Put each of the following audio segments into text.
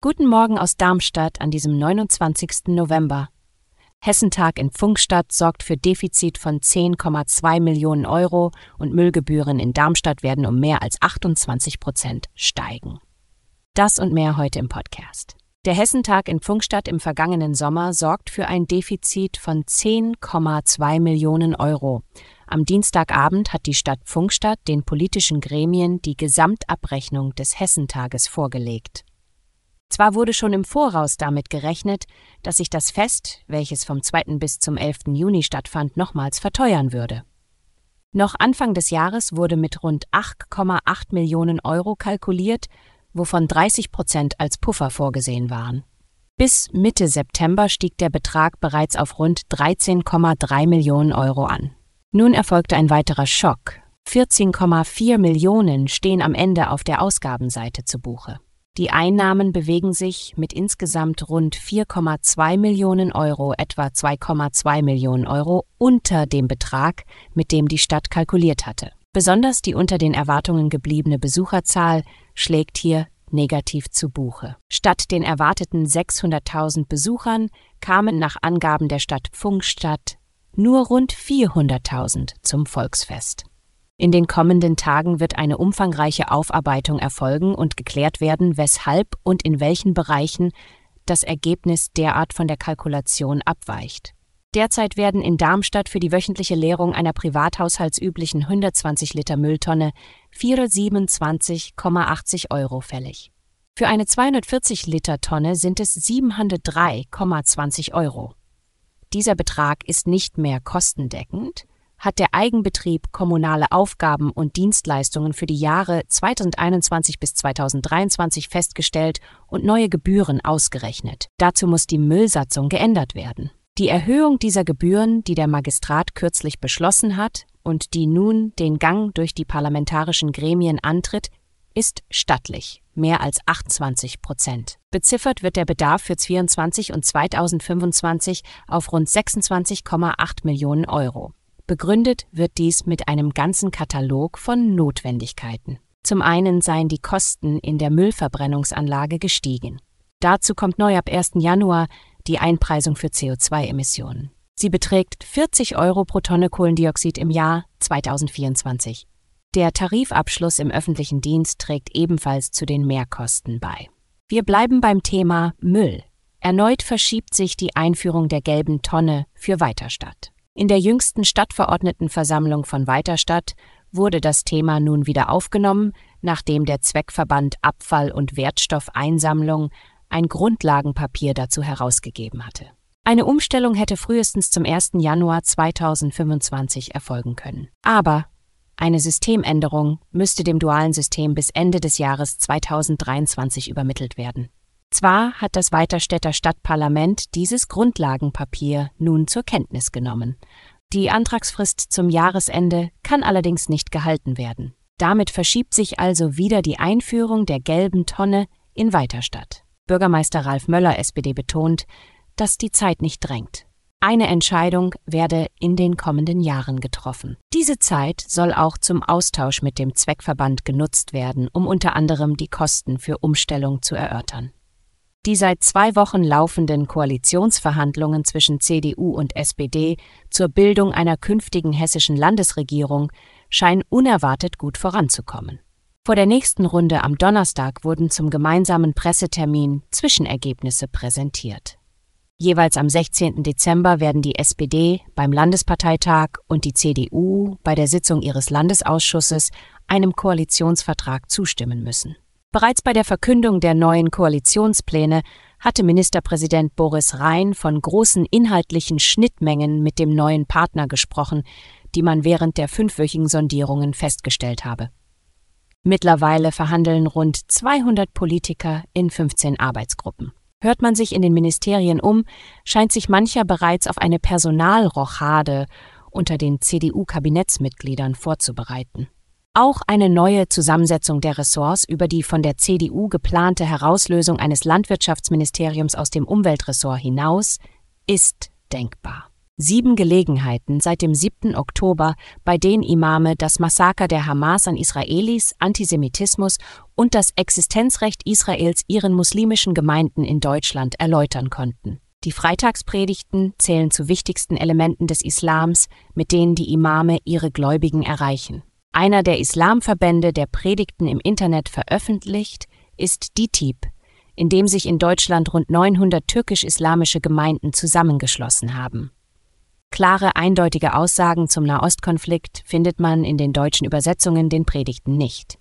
Guten Morgen aus Darmstadt an diesem 29. November. Hessentag in Funkstadt sorgt für Defizit von 10,2 Millionen Euro und Müllgebühren in Darmstadt werden um mehr als 28 Prozent steigen. Das und mehr heute im Podcast. Der Hessentag in Funkstadt im vergangenen Sommer sorgt für ein Defizit von 10,2 Millionen Euro. Am Dienstagabend hat die Stadt Funkstadt den politischen Gremien die Gesamtabrechnung des Hessentages vorgelegt. Zwar wurde schon im Voraus damit gerechnet, dass sich das Fest, welches vom 2. bis zum 11. Juni stattfand, nochmals verteuern würde. Noch Anfang des Jahres wurde mit rund 8,8 Millionen Euro kalkuliert, wovon 30 Prozent als Puffer vorgesehen waren. Bis Mitte September stieg der Betrag bereits auf rund 13,3 Millionen Euro an. Nun erfolgte ein weiterer Schock. 14,4 Millionen stehen am Ende auf der Ausgabenseite zu Buche. Die Einnahmen bewegen sich mit insgesamt rund 4,2 Millionen Euro, etwa 2,2 Millionen Euro, unter dem Betrag, mit dem die Stadt kalkuliert hatte. Besonders die unter den Erwartungen gebliebene Besucherzahl schlägt hier negativ zu Buche. Statt den erwarteten 600.000 Besuchern kamen nach Angaben der Stadt Pfungstadt nur rund 400.000 zum Volksfest. In den kommenden Tagen wird eine umfangreiche Aufarbeitung erfolgen und geklärt werden, weshalb und in welchen Bereichen das Ergebnis derart von der Kalkulation abweicht. Derzeit werden in Darmstadt für die wöchentliche Leerung einer privathaushaltsüblichen 120 Liter Mülltonne 427,80 Euro fällig. Für eine 240 Liter Tonne sind es 703,20 Euro. Dieser Betrag ist nicht mehr kostendeckend, hat der Eigenbetrieb kommunale Aufgaben und Dienstleistungen für die Jahre 2021 bis 2023 festgestellt und neue Gebühren ausgerechnet. Dazu muss die Müllsatzung geändert werden. Die Erhöhung dieser Gebühren, die der Magistrat kürzlich beschlossen hat und die nun den Gang durch die parlamentarischen Gremien antritt, ist stattlich, mehr als 28 Prozent. Beziffert wird der Bedarf für 2024 und 2025 auf rund 26,8 Millionen Euro. Begründet wird dies mit einem ganzen Katalog von Notwendigkeiten. Zum einen seien die Kosten in der Müllverbrennungsanlage gestiegen. Dazu kommt neu ab 1. Januar die Einpreisung für CO2-Emissionen. Sie beträgt 40 Euro pro Tonne Kohlendioxid im Jahr 2024. Der Tarifabschluss im öffentlichen Dienst trägt ebenfalls zu den Mehrkosten bei. Wir bleiben beim Thema Müll. Erneut verschiebt sich die Einführung der gelben Tonne für Weiterstadt. In der jüngsten Stadtverordnetenversammlung von Weiterstadt wurde das Thema nun wieder aufgenommen, nachdem der Zweckverband Abfall- und Wertstoffeinsammlung ein Grundlagenpapier dazu herausgegeben hatte. Eine Umstellung hätte frühestens zum 1. Januar 2025 erfolgen können. Aber eine Systemänderung müsste dem dualen System bis Ende des Jahres 2023 übermittelt werden. Zwar hat das Weiterstädter Stadtparlament dieses Grundlagenpapier nun zur Kenntnis genommen. Die Antragsfrist zum Jahresende kann allerdings nicht gehalten werden. Damit verschiebt sich also wieder die Einführung der gelben Tonne in Weiterstadt. Bürgermeister Ralf Möller SPD betont, dass die Zeit nicht drängt. Eine Entscheidung werde in den kommenden Jahren getroffen. Diese Zeit soll auch zum Austausch mit dem Zweckverband genutzt werden, um unter anderem die Kosten für Umstellung zu erörtern. Die seit zwei Wochen laufenden Koalitionsverhandlungen zwischen CDU und SPD zur Bildung einer künftigen hessischen Landesregierung scheinen unerwartet gut voranzukommen. Vor der nächsten Runde am Donnerstag wurden zum gemeinsamen Pressetermin Zwischenergebnisse präsentiert. Jeweils am 16. Dezember werden die SPD beim Landesparteitag und die CDU bei der Sitzung ihres Landesausschusses einem Koalitionsvertrag zustimmen müssen. Bereits bei der Verkündung der neuen Koalitionspläne hatte Ministerpräsident Boris Rhein von großen inhaltlichen Schnittmengen mit dem neuen Partner gesprochen, die man während der fünfwöchigen Sondierungen festgestellt habe. Mittlerweile verhandeln rund 200 Politiker in 15 Arbeitsgruppen. Hört man sich in den Ministerien um, scheint sich mancher bereits auf eine Personalrochade unter den CDU-Kabinettsmitgliedern vorzubereiten. Auch eine neue Zusammensetzung der Ressorts über die von der CDU geplante Herauslösung eines Landwirtschaftsministeriums aus dem Umweltressort hinaus ist denkbar. Sieben Gelegenheiten seit dem 7. Oktober, bei denen Imame das Massaker der Hamas an Israelis, Antisemitismus und das Existenzrecht Israels ihren muslimischen Gemeinden in Deutschland erläutern konnten. Die Freitagspredigten zählen zu wichtigsten Elementen des Islams, mit denen die Imame ihre Gläubigen erreichen. Einer der Islamverbände, der Predigten im Internet veröffentlicht, ist DITIB, in dem sich in Deutschland rund 900 türkisch-islamische Gemeinden zusammengeschlossen haben. Klare, eindeutige Aussagen zum Nahostkonflikt findet man in den deutschen Übersetzungen den Predigten nicht.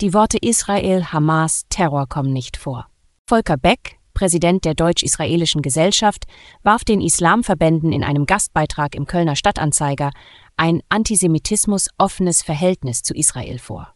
Die Worte Israel, Hamas, Terror kommen nicht vor. Volker Beck, Präsident der Deutsch-Israelischen Gesellschaft, warf den Islamverbänden in einem Gastbeitrag im Kölner Stadtanzeiger ein Antisemitismus offenes Verhältnis zu Israel vor.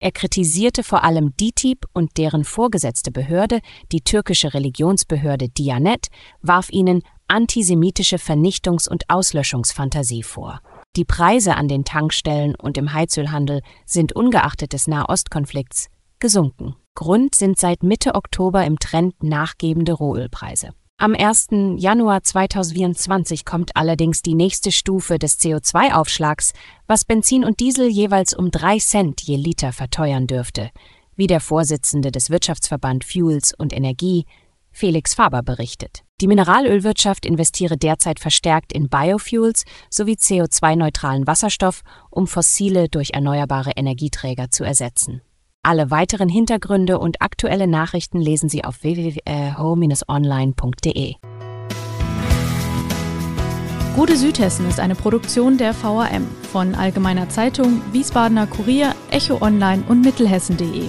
Er kritisierte vor allem DITIB und deren vorgesetzte Behörde, die türkische Religionsbehörde Diyanet, warf ihnen antisemitische Vernichtungs- und Auslöschungsfantasie vor. Die Preise an den Tankstellen und im Heizölhandel sind ungeachtet des Nahostkonflikts gesunken. Grund sind seit Mitte Oktober im Trend nachgebende Rohölpreise. Am 1. Januar 2024 kommt allerdings die nächste Stufe des CO2-Aufschlags, was Benzin und Diesel jeweils um 3 Cent je Liter verteuern dürfte, wie der Vorsitzende des Wirtschaftsverband Fuels und Energie, Felix Faber, berichtet. Die Mineralölwirtschaft investiere derzeit verstärkt in Biofuels sowie CO2-neutralen Wasserstoff, um fossile durch erneuerbare Energieträger zu ersetzen. Alle weiteren Hintergründe und aktuelle Nachrichten lesen Sie auf www.ho-online.de. Gute Südhessen ist eine Produktion der VAM von Allgemeiner Zeitung, Wiesbadener Kurier, Echo Online und Mittelhessen.de.